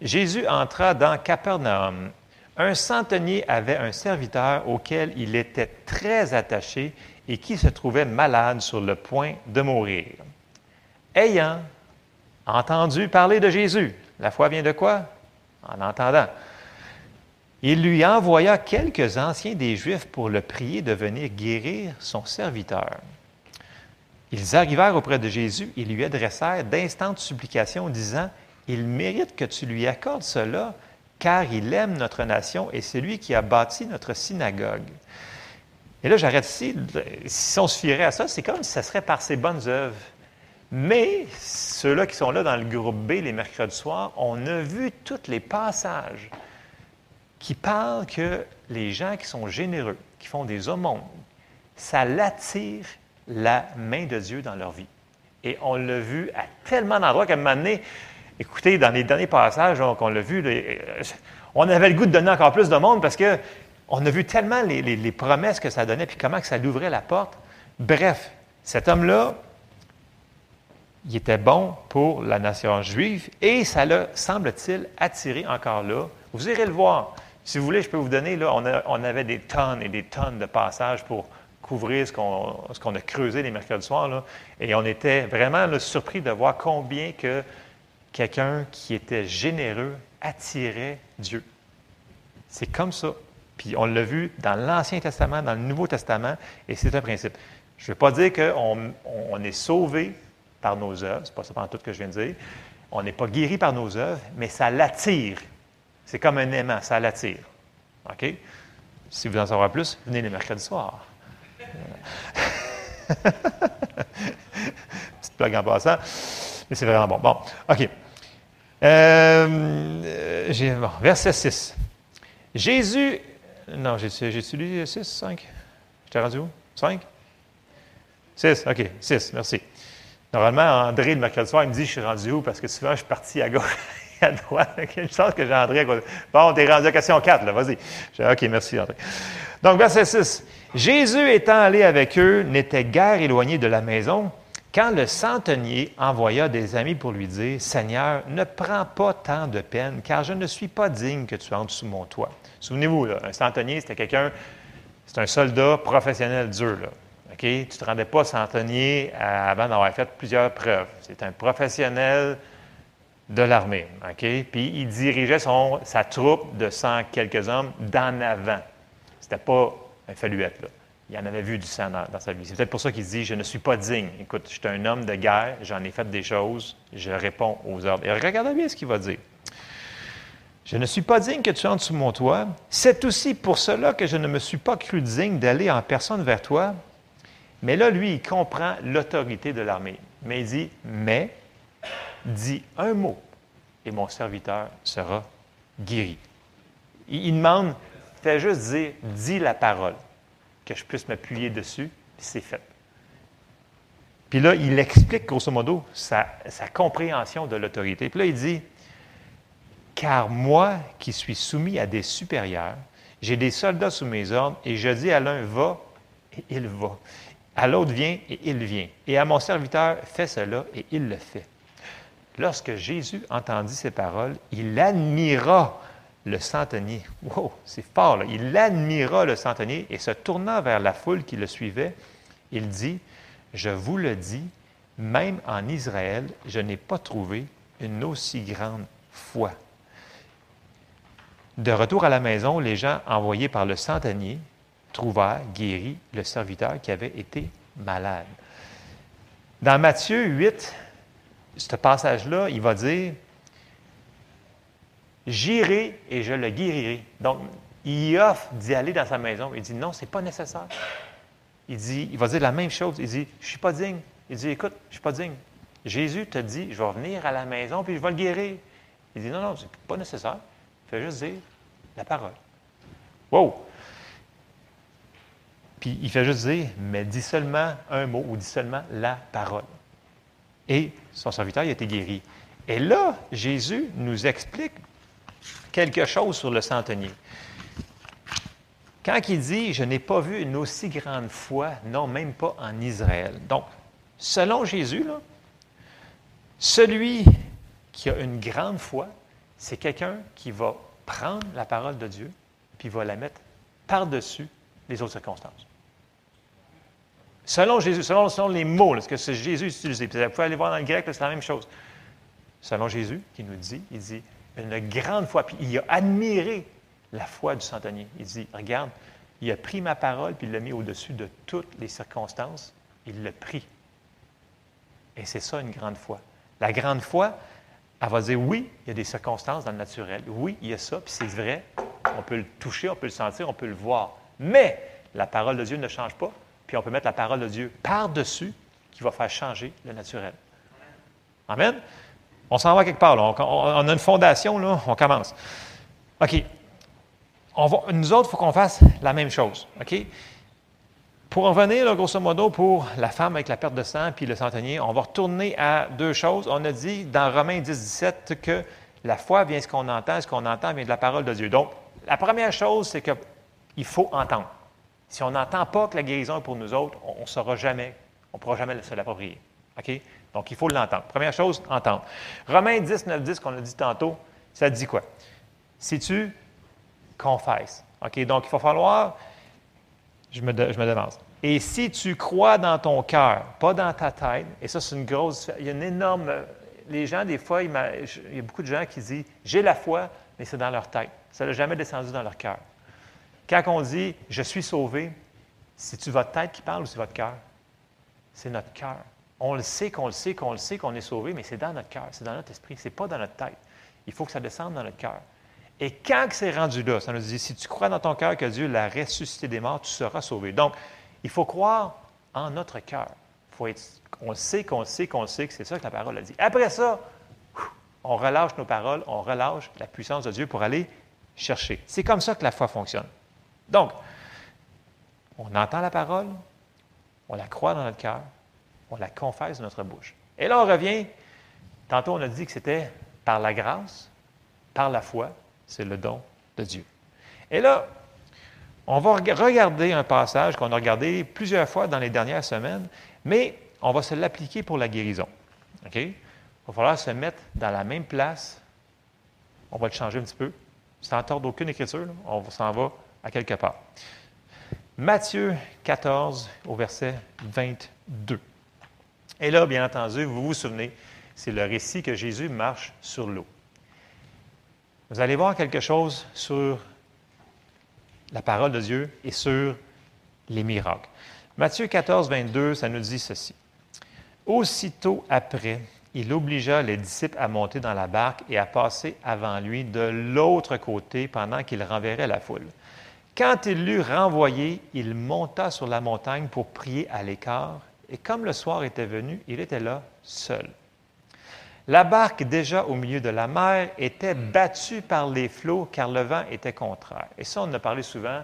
Jésus entra dans Capernaum. Un centenier avait un serviteur auquel il était très attaché et qui se trouvait malade sur le point de mourir. Ayant entendu parler de Jésus, la foi vient de quoi? En entendant. Il lui envoya quelques anciens des Juifs pour le prier de venir guérir son serviteur. Ils arrivèrent auprès de Jésus et lui adressèrent d'instantes supplications, disant Il mérite que tu lui accordes cela, car il aime notre nation et c'est lui qui a bâti notre synagogue. Et là, j'arrête ici. Si on se fierait à ça, c'est comme si ça serait par ses bonnes œuvres. Mais ceux-là qui sont là dans le groupe B les mercredis soirs, on a vu tous les passages qui parlent que les gens qui sont généreux, qui font des aumônes, ça l'attire la main de Dieu dans leur vie. Et on l'a vu à tellement d'endroits qu'à un moment donné, écoutez, dans les derniers passages, on l'a vu, on avait le goût de donner encore plus de monde parce que on a vu tellement les, promesses que ça donnait, puis comment que ça l'ouvrait la porte. Bref, cet homme-là, il était bon pour la nation juive et ça l'a, semble-t-il, attiré encore là. Vous irez le voir. Si vous voulez, je peux vous donner, là, on, avait des tonnes et des tonnes de passages pour couvrir ce qu'on, a creusé les mercredis soirs. Là, et on était vraiment surpris de voir combien que quelqu'un qui était généreux attirait Dieu. C'est comme ça. Puis on l'a vu dans l'Ancien Testament, dans le Nouveau Testament, et c'est un principe. Je ne veux pas dire qu'on on est sauvé par nos œuvres, c'est pas ça pendant tout que je viens de dire. On n'est pas guéri par nos œuvres, mais ça l'attire. C'est comme un aimant, ça l'attire. OK? Si vous en savoir plus, venez les mercredis soirs. Petite blague en passant, mais c'est vraiment bon. Bon, OK. Euh, verset 6. Jésus non, j'ai-tu lu 6, 5? J'étais rendu où? 5? 6, OK, 6, merci. Normalement, André, le mercredi soir, il me dit Je suis rendu où? Parce que souvent, je suis parti à gauche et à droite. Une chance que j'ai André à gauche. Bon, t'es rendu à question 4, là, vas-y. OK, merci, André. Donc, verset 6. Jésus étant allé avec eux, n'était guère éloigné de la maison, quand le centenier envoya des amis pour lui dire Seigneur, ne prends pas tant de peine, car je ne suis pas digne que tu entres sous mon toit. Souvenez-vous, un centenier, c'était quelqu'un, c'est un soldat professionnel dur. Tu ne te rendais pas centenier avant d'avoir fait plusieurs preuves. C'est un professionnel de l'armée. Puis il dirigeait son, sa troupe de 100 quelques hommes d'en avant. C'était pas un faluette. Là. Il en avait vu du sang dans, sa vie. C'est peut-être pour ça qu'il dit Je ne suis pas digne. Écoute, je suis un homme de guerre, j'en ai fait des choses, je réponds aux ordres. Et regardez bien ce qu'il va dire. Je ne suis pas digne que tu entres sous mon toit. C'est aussi pour cela que je ne me suis pas cru digne d'aller en personne vers toi. Mais là, lui, il comprend l'autorité de l'armée. Mais il dit, mais, dis un mot et mon serviteur sera guéri. Il, demande, fais juste dire, dis la parole, que je puisse m'appuyer dessus, puis c'est fait. Puis là, il explique grosso modo sa compréhension de l'autorité. Puis là, il dit, car moi qui suis soumis à des supérieurs, j'ai des soldats sous mes ordres, et je dis à l'un va, et il va. À l'autre vient, et il vient. Et à mon serviteur fais cela, et il le fait. Lorsque Jésus entendit ces paroles, il admira le centenier. Wow, c'est fort, là. Il admira le centenier et se tournant vers la foule qui le suivait, il dit Je vous le dis, même en Israël, je n'ai pas trouvé une aussi grande foi. De retour à la maison, les gens envoyés par le centenier trouvèrent guéri le serviteur qui avait été malade. Dans Matthieu 8, ce passage-là, il va dire J'irai et je le guérirai. Donc, il offre d'y aller dans sa maison. Il dit non, ce n'est pas nécessaire. Il dit, il va dire la même chose. Il dit, je ne suis pas digne. Il dit, écoute, je ne suis pas digne. Jésus te dit, je vais venir à la maison puis je vais le guérir. Il dit, non, non, ce n'est pas nécessaire. Fais juste dire la parole. Wow! Puis il fait juste dire, mais dis seulement un mot ou dis seulement la parole. Et son serviteur a été guéri. Et là, Jésus nous explique quelque chose sur le centenier. Quand il dit Je n'ai pas vu une aussi grande foi, non, même pas en Israël. Donc, selon Jésus, celui qui a une grande foi, c'est quelqu'un qui va prendre la parole de Dieu puis va la mettre par-dessus les autres circonstances. Selon Jésus, selon, les mots, ce que Jésus utilisé, vous pouvez aller voir dans le grec, c'est la même chose. Selon Jésus, qui nous dit, il dit une grande foi, puis il a admiré la foi du centenier. Il dit, regarde, il a pris ma parole, puis il l'a mis au-dessus de toutes les circonstances. Il l'a pris. Et c'est ça une grande foi. La grande foi, elle va dire, oui, il y a des circonstances dans le naturel. Oui, il y a ça, puis c'est vrai. On peut le toucher, on peut le sentir, on peut le voir. Mais la parole de Dieu ne change pas, puis on peut mettre la parole de Dieu par-dessus qui va faire changer le naturel. Amen? On s'en va quelque part. Là. On, a une fondation, là. on commence. OK nous autres, il faut qu'on fasse la même chose. OK? Pour en revenir, grosso modo, pour la femme avec la perte de sang puis le centenier, on va retourner à deux choses. On a dit dans Romains 10, 17 que la foi vient de ce qu'on entend, ce qu'on entend vient de la parole de Dieu. Donc, la première chose, c'est qu'il faut entendre. Si on n'entend pas que la guérison est pour nous autres, on ne saura jamais, on ne pourra jamais se l'approprier. OK? Donc, il faut l'entendre. Première chose, entendre. Romains 10, 9, 10, qu'on a dit tantôt, ça dit quoi? Si tu confesse. OK? Donc, il va falloir, je me, je me demande. Et si tu crois dans ton cœur, pas dans ta tête, et ça, c'est une grosse. Il y a une énorme. Les gens, des fois, il, y a beaucoup de gens qui disent J'ai la foi, mais c'est dans leur tête. Ça n'a jamais descendu dans leur cœur. Quand on dit Je suis sauvé, c'est-tu votre tête qui parle ou c'est votre cœur? C'est notre cœur. On le sait qu'on le sait, qu'on le sait, qu'on est sauvé, mais c'est dans notre cœur, c'est dans notre esprit, ce n'est pas dans notre tête. Il faut que ça descende dans notre cœur. Et quand c'est rendu là, ça nous dit, si tu crois dans ton cœur que Dieu l'a ressuscité des morts, tu seras sauvé. Donc, il faut croire en notre cœur. On sait qu'on sait qu'on sait que c'est ça que la parole a dit. Après ça, on relâche nos paroles, on relâche la puissance de Dieu pour aller chercher. C'est comme ça que la foi fonctionne. Donc, on entend la parole, on la croit dans notre cœur, on la confesse de notre bouche. Et là, on revient, tantôt on a dit que c'était par la grâce, par la foi, c'est le don de Dieu. Et là, on va regarder un passage qu'on a regardé plusieurs fois dans les dernières semaines, mais on va se l'appliquer pour la guérison. Il va falloir se mettre dans la même place. On va le changer un petit peu. Sans tort d'aucune écriture, on s'en va à quelque part. Matthieu 14, au verset 22. Et là, bien entendu, vous vous souvenez, c'est le récit que Jésus marche sur l'eau. Vous allez voir quelque chose sur la parole de Dieu et sur les miracles. Matthieu 14, 22, ça nous dit ceci. Aussitôt après, il obligea les disciples à monter dans la barque et à passer avant lui de l'autre côté pendant qu'il renverrait la foule. Quand il l'eut renvoyé, il monta sur la montagne pour prier à l'écart, et comme le soir était venu, il était là seul. La barque, déjà au milieu de la mer, était battue par les flots car le vent était contraire. Et ça, on en a parlé souvent.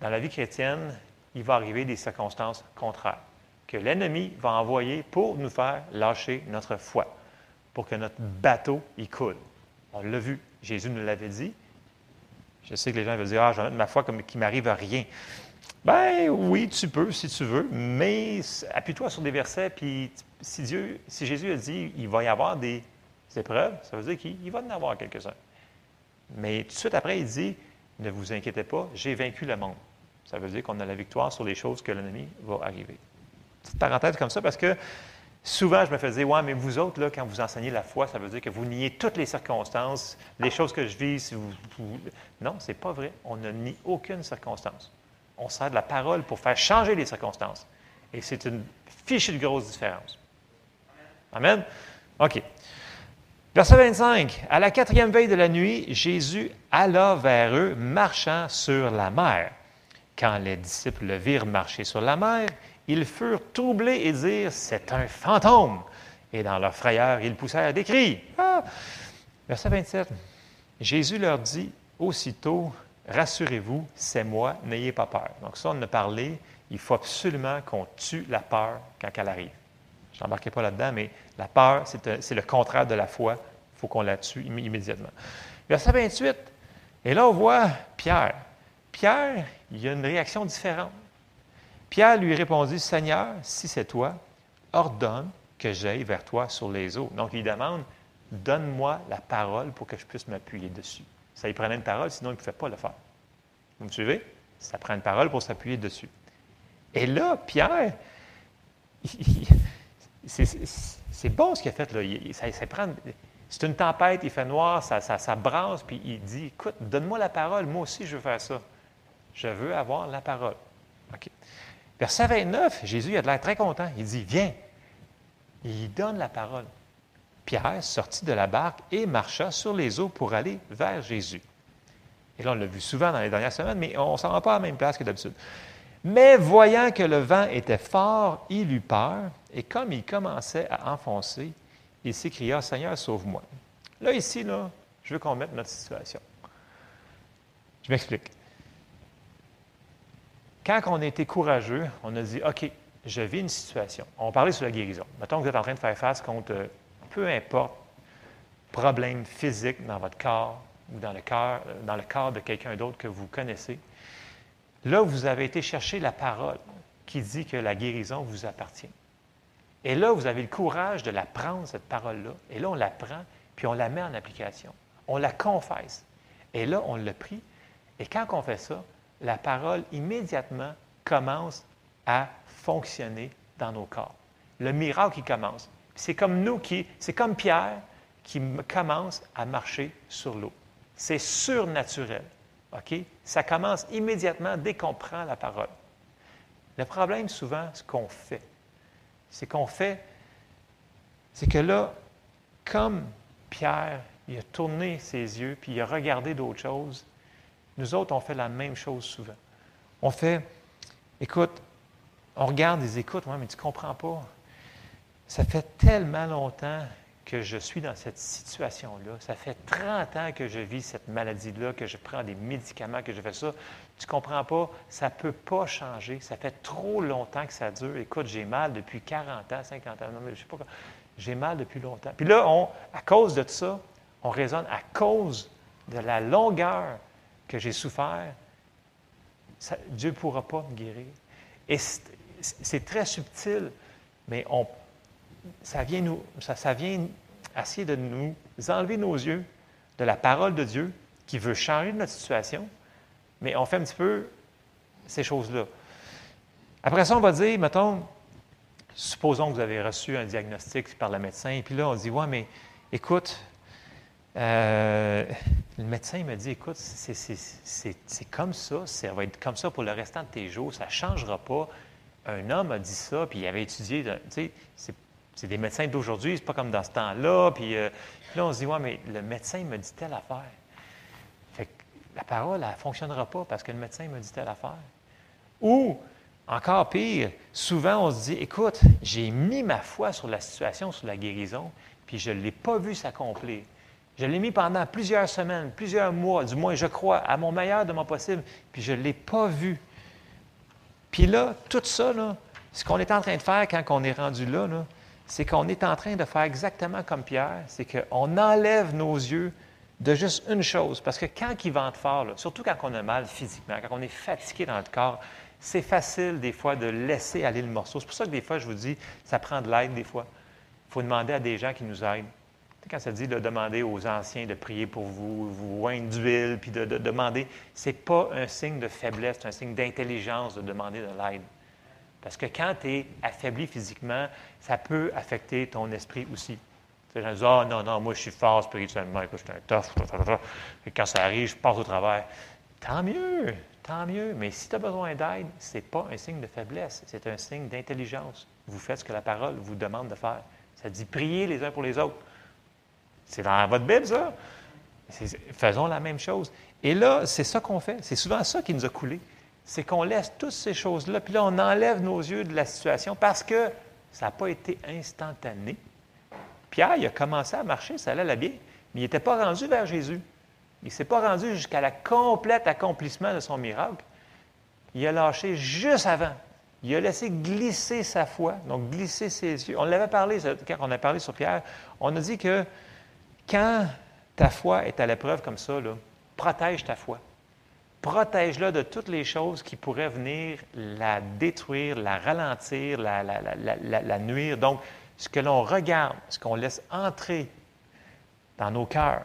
Dans la vie chrétienne, il va arriver des circonstances contraires que l'ennemi va envoyer pour nous faire lâcher notre foi, pour que notre bateau y coule. On l'a vu, Jésus nous l'avait dit. Je sais que les gens veulent dire Ah, j'en ma foi comme m'arrive à rien. Ben oui, tu peux si tu veux, mais appuie-toi sur des versets, puis si Dieu, si Jésus a dit il va y avoir des épreuves, ça veut dire qu'il va en avoir quelques-uns. Mais tout de suite après, il dit Ne vous inquiétez pas, j'ai vaincu le monde. Ça veut dire qu'on a la victoire sur les choses que l'ennemi va arriver. Petite parenthèse comme ça, parce que souvent, je me faisais Ouais, mais vous autres, là, quand vous enseignez la foi, ça veut dire que vous niez toutes les circonstances, les choses que je vis. Si vous, Non, ce n'est pas vrai. On ne nie aucune circonstance on sert de la parole pour faire changer les circonstances. Et c'est une fichue de grosse différence. Amen? OK. Verset 25. À la quatrième veille de la nuit, Jésus alla vers eux, marchant sur la mer. Quand les disciples le virent marcher sur la mer, ils furent troublés et dirent C'est un fantôme. Et dans leur frayeur, ils poussèrent des cris. Ah! Verset 27. Jésus leur dit aussitôt Rassurez-vous, c'est moi, n'ayez pas peur. Donc, ça, on a parlé. Il faut absolument qu'on tue la peur quand elle arrive. Je pas là-dedans, mais la peur, c'est le contraire de la foi. Il faut qu'on la tue immédiatement. Verset 28. Et là, on voit Pierre. Pierre, il a une réaction différente. Pierre lui répondit Seigneur, si c'est toi, ordonne que j'aille vers toi sur les eaux. Donc, il demande Donne-moi la parole pour que je puisse m'appuyer dessus. Ça y prenait une parole, sinon il ne pouvait pas le faire. Vous me suivez? Ça prend une parole pour s'appuyer dessus. Et là, Pierre, c'est bon ce qu'il a fait. Là. c'est une tempête, il fait noir, ça, brasse, puis il dit Écoute, donne-moi la parole, moi aussi je veux faire ça. Je veux avoir la parole. Verset 29, Jésus a de l'air très content. Il dit Viens. Il donne la parole. Pierre sortit de la barque et marcha sur les eaux pour aller vers Jésus. Et là, on l'a vu souvent dans les dernières semaines, mais on ne s'en rend pas à la même place que d'habitude. Mais voyant que le vent était fort, il eut peur, et comme il commençait à enfoncer, il s'écria, Seigneur, sauve-moi. Là, ici, là, je veux qu'on mette notre situation. Je m'explique. Quand on a été courageux, on a dit, OK, je vis une situation. On parlait sur la guérison. Mettons que vous êtes en train de faire face contre euh, peu importe problème physique dans votre corps ou dans le, corps, euh, dans le corps de quelqu'un d'autre que vous connaissez. Là, vous avez été chercher la parole qui dit que la guérison vous appartient. Et là, vous avez le courage de la prendre, cette parole-là. Et là, on la prend, puis on la met en application. On la confesse. Et là, on l'a pris. Et quand on fait ça, la parole immédiatement commence à fonctionner dans nos corps. Le miracle qui commence. C'est comme nous qui, c'est comme Pierre qui commence à marcher sur l'eau. C'est surnaturel. OK? Ça commence immédiatement dès qu'on prend la parole. Le problème, souvent, ce qu'on fait, c'est qu'on fait, c'est que là, comme Pierre, il a tourné ses yeux, puis il a regardé d'autres choses, nous autres, on fait la même chose souvent. On fait, écoute, on regarde, ils écoutent, ouais, mais tu ne comprends pas. Ça fait tellement longtemps que je suis dans cette situation-là. Ça fait 30 ans que je vis cette maladie-là, que je prends des médicaments, que je fais ça. Tu ne comprends pas? Ça ne peut pas changer. Ça fait trop longtemps que ça dure. Écoute, j'ai mal depuis 40 ans, 50 ans. Non, mais je sais pas. J'ai mal depuis longtemps. Puis là, à cause de ça, on raisonne à cause de la longueur que j'ai souffert, Dieu ne pourra pas me guérir. Et c'est très subtil, mais on ça vient, nous, ça, vient essayer de nous enlever nos yeux de la parole de Dieu qui veut changer notre situation, mais on fait un petit peu ces choses-là. Après ça, on va dire, mettons, supposons que vous avez reçu un diagnostic par le médecin, et puis là, on dit, ouais, mais écoute, euh, le médecin me dit, écoute, c'est comme ça, ça va être comme ça pour le restant de tes jours, ça ne changera pas. Un homme a dit ça, puis il avait étudié, tu sais, c'est des médecins d'aujourd'hui, c'est pas comme dans ce temps-là. Puis, euh, là, on se dit, ouais, mais le médecin me dit telle affaire. Fait que la parole, elle ne fonctionnera pas parce que le médecin me dit telle affaire. Ou, encore pire, souvent, on se dit, écoute, j'ai mis ma foi sur la situation, sur la guérison, puis je ne l'ai pas vu s'accomplir. Je l'ai mis pendant plusieurs semaines, plusieurs mois, du moins je crois, à mon meilleur de mon possible, puis je ne l'ai pas vu. Puis là, tout ça, là, ce qu'on est en train de faire quand on est rendu là, là c'est qu'on est en train de faire exactement comme Pierre, c'est qu'on enlève nos yeux de juste une chose. Parce que quand il vente fort, surtout quand on a mal physiquement, quand on est fatigué dans le corps, c'est facile des fois de laisser aller le morceau. C'est pour ça que des fois, je vous dis, ça prend de l'aide des fois. Il faut demander à des gens qui nous aident. Quand ça dit de demander aux anciens de prier pour vous, vous oindre d'huile, puis de, de demander, ce n'est pas un signe de faiblesse, c'est un signe d'intelligence de demander de l'aide. Parce que quand tu es affaibli physiquement, ça peut affecter ton esprit aussi. Les gens disent Ah, non, non, moi, je suis fort spirituellement, je suis un tough. Et quand ça arrive, je passe au travers. Tant mieux, tant mieux. Mais si tu as besoin d'aide, ce n'est pas un signe de faiblesse, c'est un signe d'intelligence. Vous faites ce que la parole vous demande de faire. Ça dit prier les uns pour les autres. C'est dans votre Bible, ça. Faisons la même chose. Et là, c'est ça qu'on fait. C'est souvent ça qui nous a coulé. C'est qu'on laisse toutes ces choses-là, puis là, on enlève nos yeux de la situation parce que ça n'a pas été instantané. Pierre, il a commencé à marcher, ça allait bien, mais il n'était pas rendu vers Jésus. Il ne s'est pas rendu jusqu'à la complète accomplissement de son miracle. Il a lâché juste avant. Il a laissé glisser sa foi, donc glisser ses yeux. On l'avait parlé, quand on a parlé sur Pierre, on a dit que quand ta foi est à l'épreuve comme ça, protège ta foi. Protège-la de toutes les choses qui pourraient venir la détruire, la ralentir, la, nuire. Donc, ce que l'on regarde, ce qu'on laisse entrer dans nos cœurs,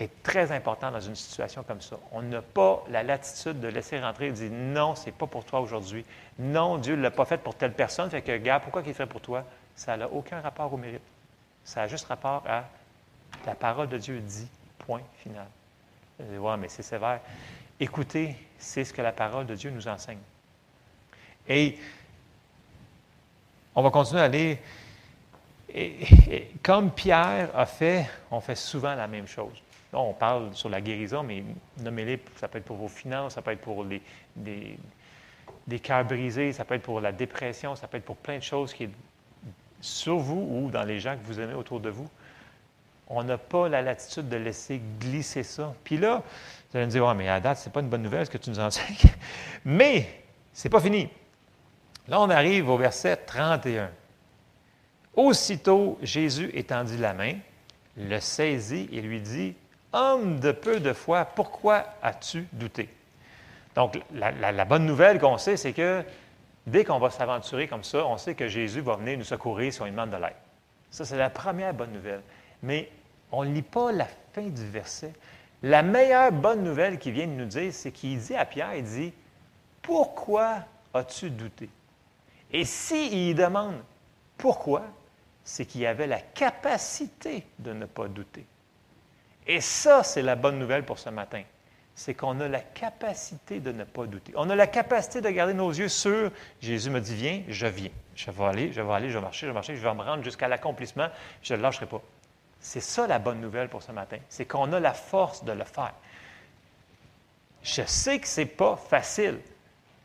est très important dans une situation comme ça. On n'a pas la latitude de laisser rentrer et de dire non, ce n'est pas pour toi aujourd'hui. Non, Dieu ne l'a pas fait pour telle personne. Fait que, gars, pourquoi qu'il fait pour toi? Ça n'a aucun rapport au mérite. Ça a juste rapport à la parole de Dieu dit, point final. Oui, mais c'est sévère. Écoutez, c'est ce que la parole de Dieu nous enseigne. Et on va continuer à aller. comme Pierre a fait, on fait souvent la même chose on parle sur la guérison, mais nommez-les, ça peut être pour vos finances, ça peut être pour les, des, des cœurs brisés, ça peut être pour la dépression, ça peut être pour plein de choses qui est sur vous ou dans les gens que vous aimez autour de vous. On n'a pas la latitude de laisser glisser ça. Puis là, vous allez me dire, ouais, mais à date, ce n'est pas une bonne nouvelle ce que tu nous enseignes. mais ce n'est pas fini. Là, on arrive au verset 31. Aussitôt, Jésus étendit la main, le saisit et lui dit Homme de peu de foi, pourquoi as-tu douté? Donc, la, bonne nouvelle qu'on sait, c'est que dès qu'on va s'aventurer comme ça, on sait que Jésus va venir nous secourir si on lui demande de l'aide. Ça, c'est la première bonne nouvelle. Mais on ne lit pas la fin du verset. La meilleure bonne nouvelle qu'il vient de nous dire, c'est qu'il dit à Pierre, il dit, pourquoi as-tu douté? Et s'il demande pourquoi, c'est qu'il avait la capacité de ne pas douter. Et ça, c'est la bonne nouvelle pour ce matin. C'est qu'on a la capacité de ne pas douter. On a la capacité de garder nos yeux sur Jésus me dit viens, je viens. Je vais aller, je vais aller, je vais marcher, je vais marcher, je vais me rendre jusqu'à l'accomplissement, je ne lâcherai pas. C'est ça la bonne nouvelle pour ce matin. C'est qu'on a la force de le faire. Je sais que ce n'est pas facile,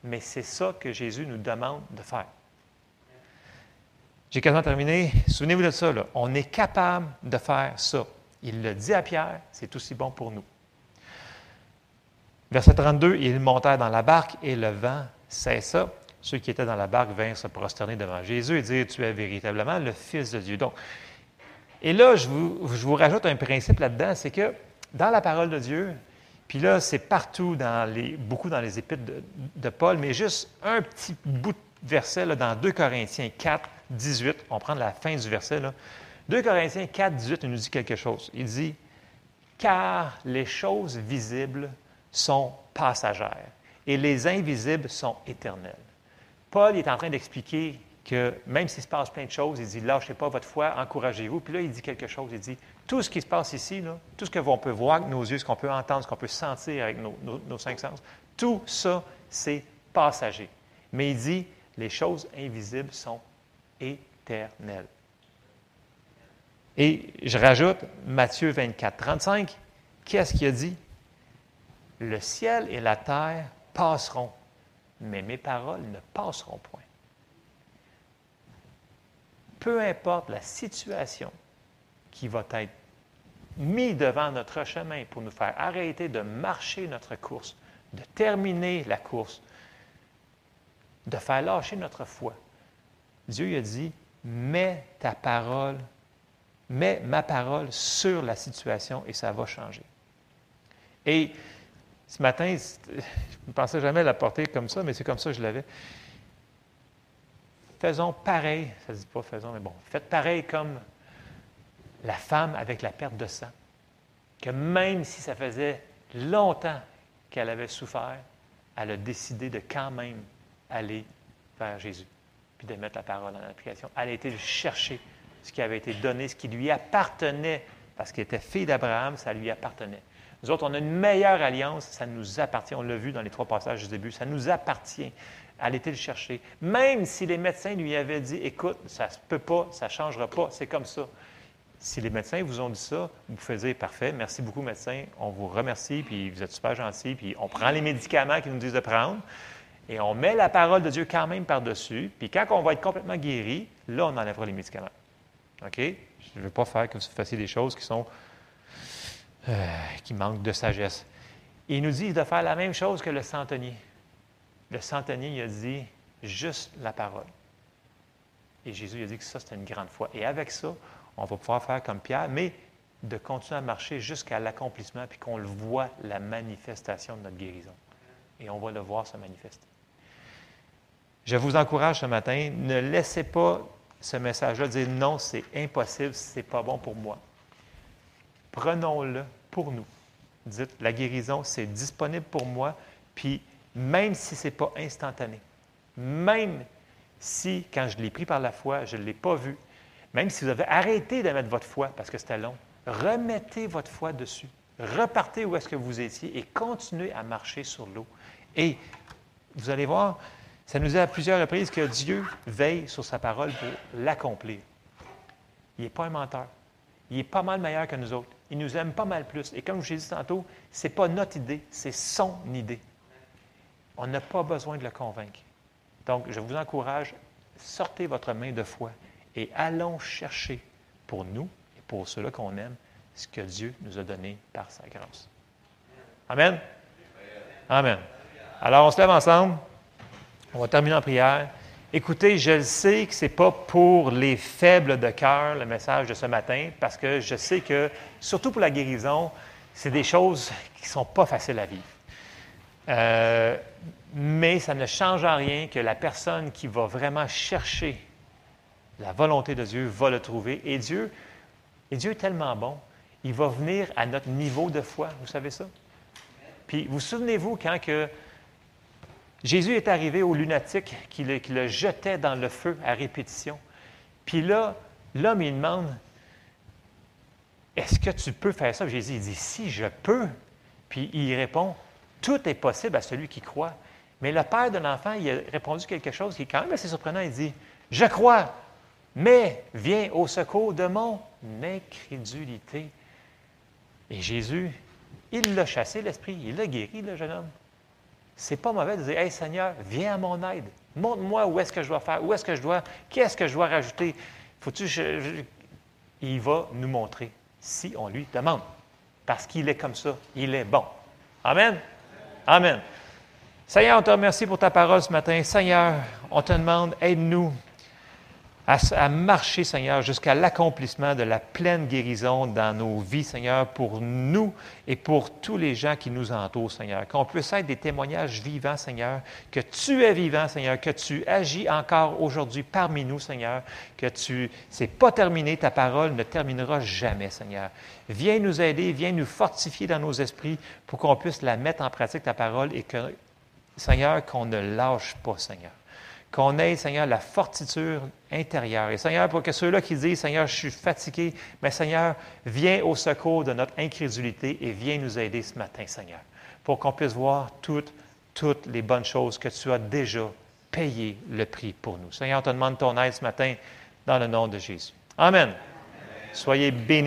mais c'est ça que Jésus nous demande de faire. J'ai quasiment terminé. Souvenez-vous de ça. Là. On est capable de faire ça. Il le dit à Pierre, c'est aussi bon pour nous. Verset 32, ils montèrent dans la barque et le vent cessa. Ceux qui étaient dans la barque vinrent se prosterner devant Jésus et dire, tu es véritablement le Fils de Dieu. Donc, et là, je vous, rajoute un principe là-dedans, c'est que dans la parole de Dieu, puis là, c'est partout, dans les, beaucoup dans les épîtres de, Paul, mais juste un petit bout de verset là, dans 2 Corinthiens 4, 18, on prend la fin du verset, là. 2 Corinthiens 4, 18 il nous dit quelque chose. Il dit Car les choses visibles sont passagères et les invisibles sont éternelles. Paul est en train d'expliquer même s'il se passe plein de choses, il dit lâchez pas votre foi, encouragez-vous. Puis là, il dit quelque chose. Il dit tout ce qui se passe ici, tout ce qu'on peut voir avec nos yeux, ce qu'on peut entendre, ce qu'on peut sentir avec nos, nos cinq sens, tout ça, c'est passager. Mais il dit les choses invisibles sont éternelles. Et je rajoute Matthieu 24, 35. Qu'est-ce qu'il a dit? Le ciel et la terre passeront, mais mes paroles ne passeront point. Peu importe la situation qui va être mise devant notre chemin pour nous faire arrêter de marcher notre course, de terminer la course, de faire lâcher notre foi. Dieu a dit, mets ta parole mets ma parole sur la situation et ça va changer. Et ce matin, je ne pensais jamais la porter comme ça, mais c'est comme ça que je l'avais. Faisons pareil, ça ne dit pas faisons, mais bon, faites pareil comme la femme avec la perte de sang, que même si ça faisait longtemps qu'elle avait souffert, elle a décidé de quand même aller vers Jésus, puis de mettre la parole en application. Elle a été chercher ce qui avait été donné, ce qui lui appartenait, parce qu'il était fille d'Abraham, ça lui appartenait. Nous autres, on a une meilleure alliance, ça nous appartient. On l'a vu dans les trois passages du début, ça nous appartient. Elle était le chercher. Même si les médecins lui avaient dit Écoute, ça ne peut pas, ça ne changera pas, c'est comme ça. Si les médecins vous ont dit ça, vous pouvez dire parfait, merci beaucoup médecin, on vous remercie, puis vous êtes super gentil, puis on prend les médicaments qu'ils nous disent de prendre, et on met la parole de Dieu quand même par-dessus, puis quand on va être complètement guéri, là, on enlèvera les médicaments. OK? Je ne veux pas faire que vous fassiez des choses qui sont euh, qui manquent de sagesse. Il nous dit de faire la même chose que le centenier. Le centenier, il a dit juste la parole. Et Jésus a dit que ça, c'était une grande foi. Et avec ça, on va pouvoir faire comme Pierre, mais de continuer à marcher jusqu'à l'accomplissement, puis qu'on le voit, la manifestation de notre guérison. Et on va le voir se manifester. Je vous encourage ce matin, ne laissez pas ce message-là dire non, c'est impossible, c'est pas bon pour moi. Prenons-le pour nous. Dites, la guérison, c'est disponible pour moi, puis même si ce n'est pas instantané, même si, quand je l'ai pris par la foi, je ne l'ai pas vu, même si vous avez arrêté de mettre votre foi parce que c'était long, remettez votre foi dessus. Repartez où est-ce que vous étiez et continuez à marcher sur l'eau. Et vous allez voir, ça nous dit à plusieurs reprises que Dieu veille sur sa parole pour l'accomplir. Il n'est pas un menteur. Il est pas mal meilleur que nous autres. Il nous aime pas mal plus. Et comme je l'ai dit tantôt, ce n'est pas notre idée, c'est son idée. On n'a pas besoin de le convaincre. Donc, je vous encourage, sortez votre main de foi et allons chercher pour nous et pour ceux-là qu'on aime ce que Dieu nous a donné par sa grâce. Amen? Amen. Alors, on se lève ensemble. On va terminer en prière. Écoutez, je le sais que ce n'est pas pour les faibles de cœur le message de ce matin, parce que je sais que, surtout pour la guérison, c'est des choses qui ne sont pas faciles à vivre. Euh, mais ça ne change en rien que la personne qui va vraiment chercher la volonté de Dieu va le trouver. Et Dieu, et Dieu est tellement bon, il va venir à notre niveau de foi. Vous savez ça? Puis vous souvenez-vous quand que Jésus est arrivé au lunatique qui le, jetait dans le feu à répétition? Puis là, l'homme, il demande Est-ce que tu peux faire ça? Jésus, il dit Si, je peux. Puis il répond Tout est possible à celui qui croit. Mais le père de l'enfant, il a répondu quelque chose qui est quand même assez surprenant. Il dit Je crois, mais viens au secours de mon incrédulité. Et Jésus, il l'a chassé, l'esprit, il l'a guéri, le jeune homme. C'est pas mauvais de dire Hey Seigneur, viens à mon aide. Montre-moi où est-ce que je dois faire, où est-ce que je dois, qu'est-ce que je dois rajouter. Faut-tu. Il va nous montrer si on lui demande. Parce qu'il est comme ça. Il est bon. Amen. Amen. Seigneur, on te remercie pour ta parole ce matin. Seigneur, on te demande, aide-nous à, marcher, Seigneur, jusqu'à l'accomplissement de la pleine guérison dans nos vies, Seigneur, pour nous et pour tous les gens qui nous entourent, Seigneur. Qu'on puisse être des témoignages vivants, Seigneur, que tu es vivant, Seigneur, que tu agis encore aujourd'hui parmi nous, Seigneur, que tu, c'est pas terminé, ta parole ne terminera jamais, Seigneur. Viens nous aider, viens nous fortifier dans nos esprits pour qu'on puisse la mettre en pratique, ta parole, et que, Seigneur, qu'on ne lâche pas, Seigneur qu'on ait, Seigneur, la fortiture intérieure. Et Seigneur, pour que ceux-là qui disent, Seigneur, je suis fatigué, mais Seigneur, viens au secours de notre incrédulité et viens nous aider ce matin, Seigneur, pour qu'on puisse voir toutes, toutes les bonnes choses que tu as déjà payé le prix pour nous. Seigneur, on te demande ton aide ce matin dans le nom de Jésus. Amen. Soyez bénis.